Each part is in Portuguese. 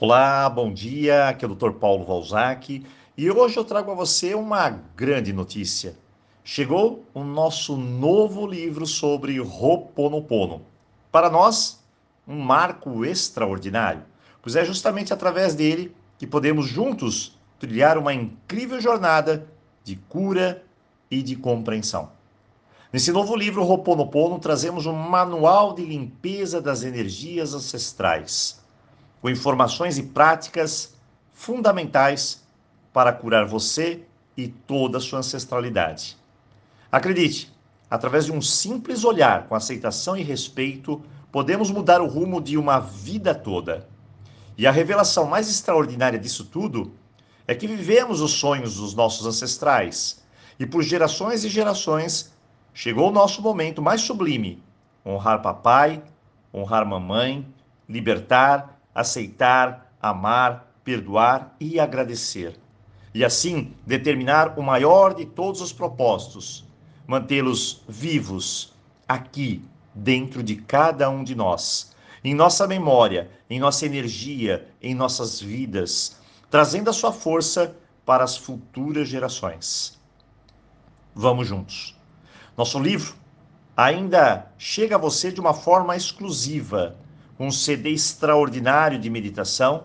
Olá, bom dia. Aqui é o Dr. Paulo Valzac e hoje eu trago a você uma grande notícia. Chegou o nosso novo livro sobre Ho'oponopono. Para nós, um marco extraordinário, pois é justamente através dele que podemos juntos trilhar uma incrível jornada de cura e de compreensão. Nesse novo livro Ho'oponopono trazemos um manual de limpeza das energias ancestrais com informações e práticas fundamentais para curar você e toda a sua ancestralidade. Acredite, através de um simples olhar com aceitação e respeito, podemos mudar o rumo de uma vida toda. E a revelação mais extraordinária disso tudo é que vivemos os sonhos dos nossos ancestrais e por gerações e gerações chegou o nosso momento mais sublime: honrar papai, honrar mamãe, libertar aceitar, amar, perdoar e agradecer. E assim determinar o maior de todos os propósitos, mantê-los vivos aqui, dentro de cada um de nós, em nossa memória, em nossa energia, em nossas vidas, trazendo a sua força para as futuras gerações. Vamos juntos. Nosso livro ainda chega a você de uma forma exclusiva um CD extraordinário de meditação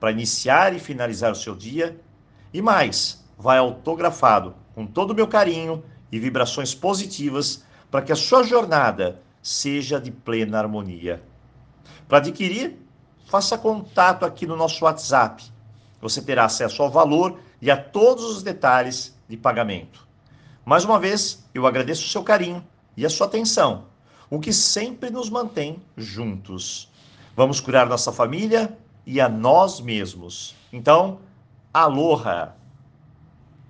para iniciar e finalizar o seu dia. E mais, vai autografado com todo o meu carinho e vibrações positivas para que a sua jornada seja de plena harmonia. Para adquirir, faça contato aqui no nosso WhatsApp. Você terá acesso ao valor e a todos os detalhes de pagamento. Mais uma vez, eu agradeço o seu carinho e a sua atenção o que sempre nos mantém juntos. Vamos curar nossa família e a nós mesmos. Então, aloha!